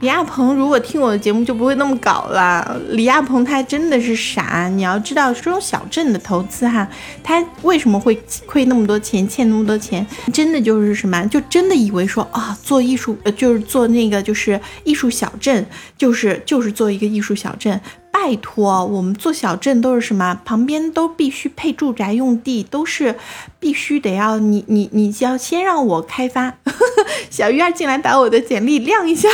李亚鹏如果听我的节目就不会那么搞了。李亚鹏他真的是傻，你要知道这种小镇的投资哈，他为什么会亏那么多钱，欠那么多钱？真的就是什么，就真的以为说啊，做艺术呃就是做那个就是艺术小镇，就是就是做一个艺术小镇。拜托，我们做小镇都是什么？旁边都必须配住宅用地，都是必须得要你你你要先让我开发。小鱼儿进来把我的简历亮一下，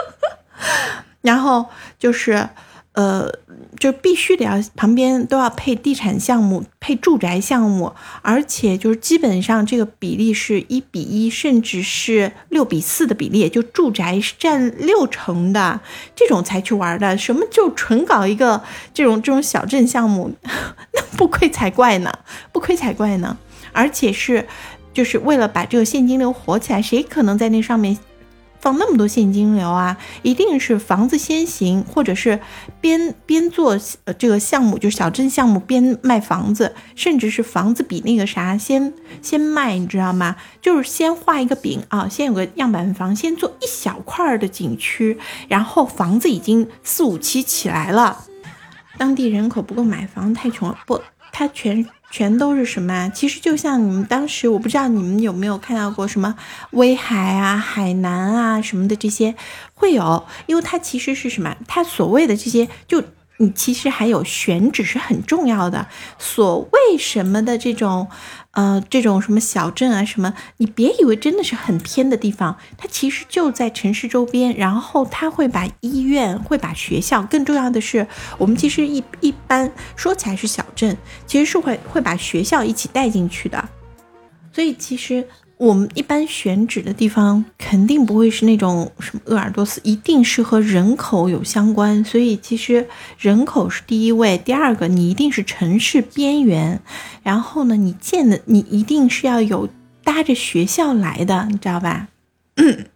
然后就是。呃，就必须得要旁边都要配地产项目、配住宅项目，而且就是基本上这个比例是一比一，甚至是六比四的比例，就住宅是占六成的这种才去玩的。什么就纯搞一个这种这种小镇项目，那不亏才怪呢，不亏才怪呢。而且是就是为了把这个现金流活起来，谁可能在那上面？放那么多现金流啊，一定是房子先行，或者是边边做这个项目，就小镇项目边卖房子，甚至是房子比那个啥先先卖，你知道吗？就是先画一个饼啊，先有个样板房，先做一小块的景区，然后房子已经四五期起来了，当地人口不够买房，太穷了，不，它全。全都是什么？其实就像你们当时，我不知道你们有没有看到过什么威海啊、海南啊什么的这些，会有，因为它其实是什么？它所谓的这些就。你其实还有选址是很重要的，所谓什么的这种，呃，这种什么小镇啊什么，你别以为真的是很偏的地方，它其实就在城市周边，然后它会把医院、会把学校，更重要的是，我们其实一一般说起来是小镇，其实是会会把学校一起带进去的，所以其实。我们一般选址的地方肯定不会是那种什么鄂尔多斯，一定是和人口有相关。所以其实人口是第一位，第二个你一定是城市边缘，然后呢，你建的你一定是要有搭着学校来的，你知道吧？嗯